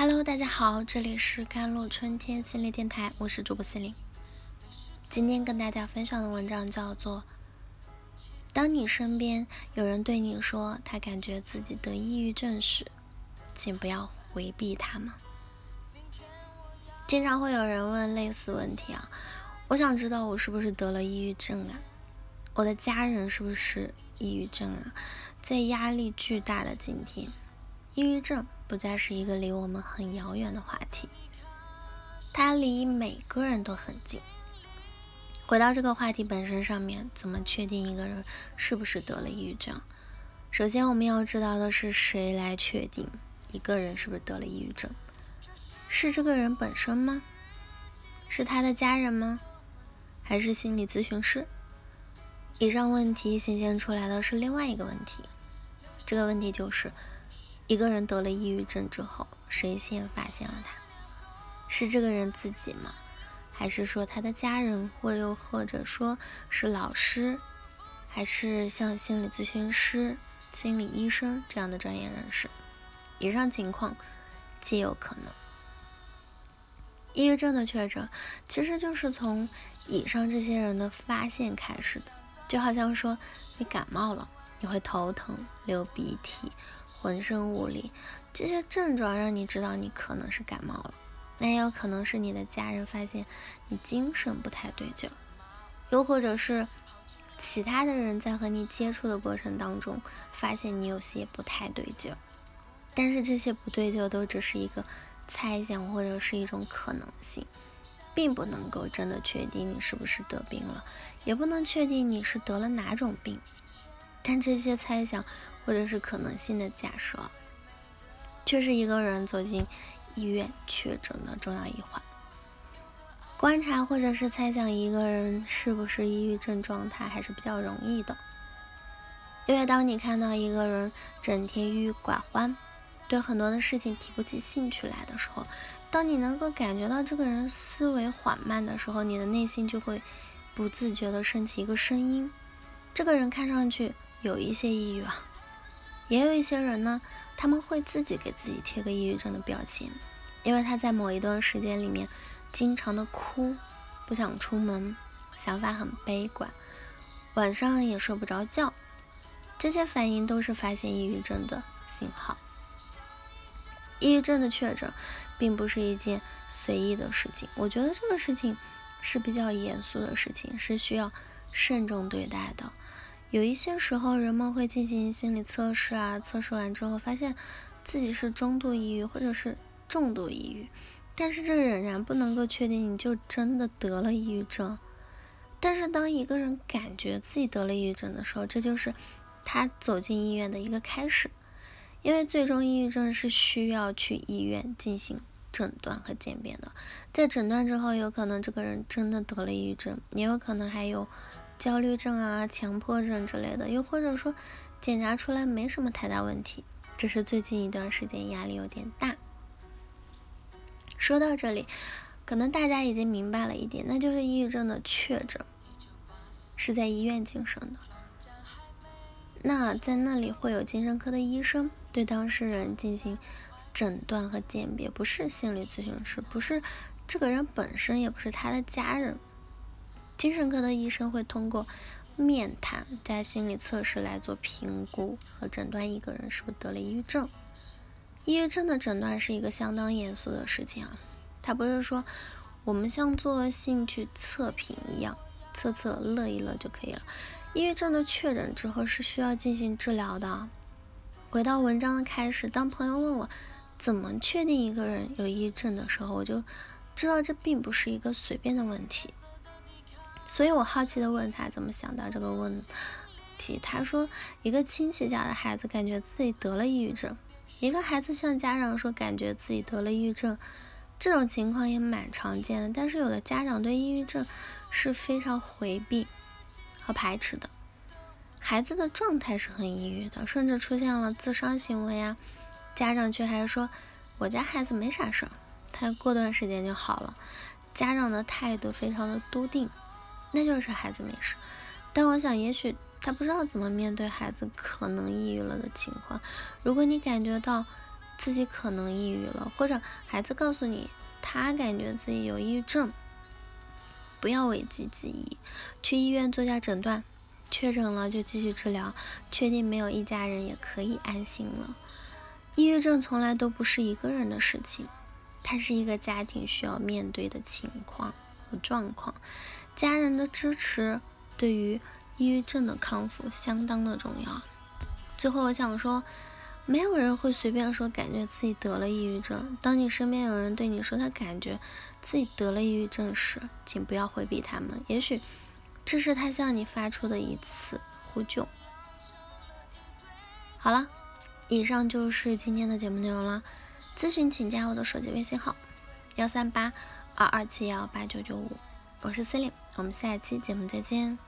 Hello，大家好，这里是甘露春天心理电台，我是主播心灵。今天跟大家分享的文章叫做：当你身边有人对你说他感觉自己得抑郁症时，请不要回避他们。经常会有人问类似问题啊，我想知道我是不是得了抑郁症啊？我的家人是不是抑郁症啊？在压力巨大的今天，抑郁症不再是一个离我们很遥远的话题，它离每个人都很近。回到这个话题本身上面，怎么确定一个人是不是得了抑郁症？首先，我们要知道的是谁来确定一个人是不是得了抑郁症？是这个人本身吗？是他的家人吗？还是心理咨询师？以上问题显现出来的是另外一个问题，这个问题就是：一个人得了抑郁症之后，谁先发现了他？是这个人自己吗？还是说他的家人，或又或者说是老师，还是像心理咨询师、心理医生这样的专业人士？以上情况皆有可能。抑郁症的确诊，其实就是从以上这些人的发现开始的。就好像说你感冒了，你会头疼、流鼻涕、浑身无力，这些症状让你知道你可能是感冒了。那也有可能是你的家人发现你精神不太对劲，又或者是其他的人在和你接触的过程当中发现你有些不太对劲。但是这些不对劲都只是一个。猜想或者是一种可能性，并不能够真的确定你是不是得病了，也不能确定你是得了哪种病。但这些猜想或者是可能性的假设，却是一个人走进医院确诊的重要一环。观察或者是猜想一个人是不是抑郁症状态还是比较容易的，因为当你看到一个人整天郁郁寡欢。对很多的事情提不起兴趣来的时候，当你能够感觉到这个人思维缓慢的时候，你的内心就会不自觉的升起一个声音：这个人看上去有一些抑郁啊。也有一些人呢，他们会自己给自己贴个抑郁症的标签，因为他在某一段时间里面经常的哭，不想出门，想法很悲观，晚上也睡不着觉，这些反应都是发现抑郁症的信号。抑郁症的确诊，并不是一件随意的事情。我觉得这个事情是比较严肃的事情，是需要慎重对待的。有一些时候，人们会进行心理测试啊，测试完之后发现自己是中度抑郁或者是重度抑郁，但是这仍然不能够确定你就真的得了抑郁症。但是当一个人感觉自己得了抑郁症的时候，这就是他走进医院的一个开始。因为最终抑郁症是需要去医院进行诊断和鉴别的，在诊断之后，有可能这个人真的得了抑郁症，也有可能还有焦虑症啊、强迫症之类的，又或者说检查出来没什么太大问题，只是最近一段时间压力有点大。说到这里，可能大家已经明白了一点，那就是抑郁症的确诊是在医院进行的。那在那里会有精神科的医生对当事人进行诊断和鉴别，不是心理咨询师，不是这个人本身，也不是他的家人。精神科的医生会通过面谈加心理测试来做评估和诊断一个人是不是得了抑郁症。抑郁症的诊断是一个相当严肃的事情啊，它不是说我们像做兴趣测评一样，测测乐一乐就可以了。抑郁症的确诊之后是需要进行治疗的。回到文章的开始，当朋友问我怎么确定一个人有抑郁症的时候，我就知道这并不是一个随便的问题。所以我好奇的问他怎么想到这个问题。他说，一个亲戚家的孩子感觉自己得了抑郁症，一个孩子向家长说感觉自己得了抑郁症，这种情况也蛮常见的。但是有的家长对抑郁症是非常回避。和排斥的孩子的状态是很抑郁的，甚至出现了自伤行为啊。家长却还说我家孩子没啥事儿，他过段时间就好了。家长的态度非常的笃定，那就是孩子没事。但我想，也许他不知道怎么面对孩子可能抑郁了的情况。如果你感觉到自己可能抑郁了，或者孩子告诉你他感觉自己有抑郁症，不要讳疾忌医，去医院做下诊断，确诊了就继续治疗，确定没有一家人也可以安心了。抑郁症从来都不是一个人的事情，它是一个家庭需要面对的情况和状况，家人的支持对于抑郁症的康复相当的重要。最后，我想说。没有人会随便说感觉自己得了抑郁症。当你身边有人对你说他感觉自己得了抑郁症时，请不要回避他们，也许这是他向你发出的一次呼救。好了，以上就是今天的节目内容了。咨询请加我的手机微信号：幺三八二二七幺八九九五，我是 c e l i n e 我们下期节目再见。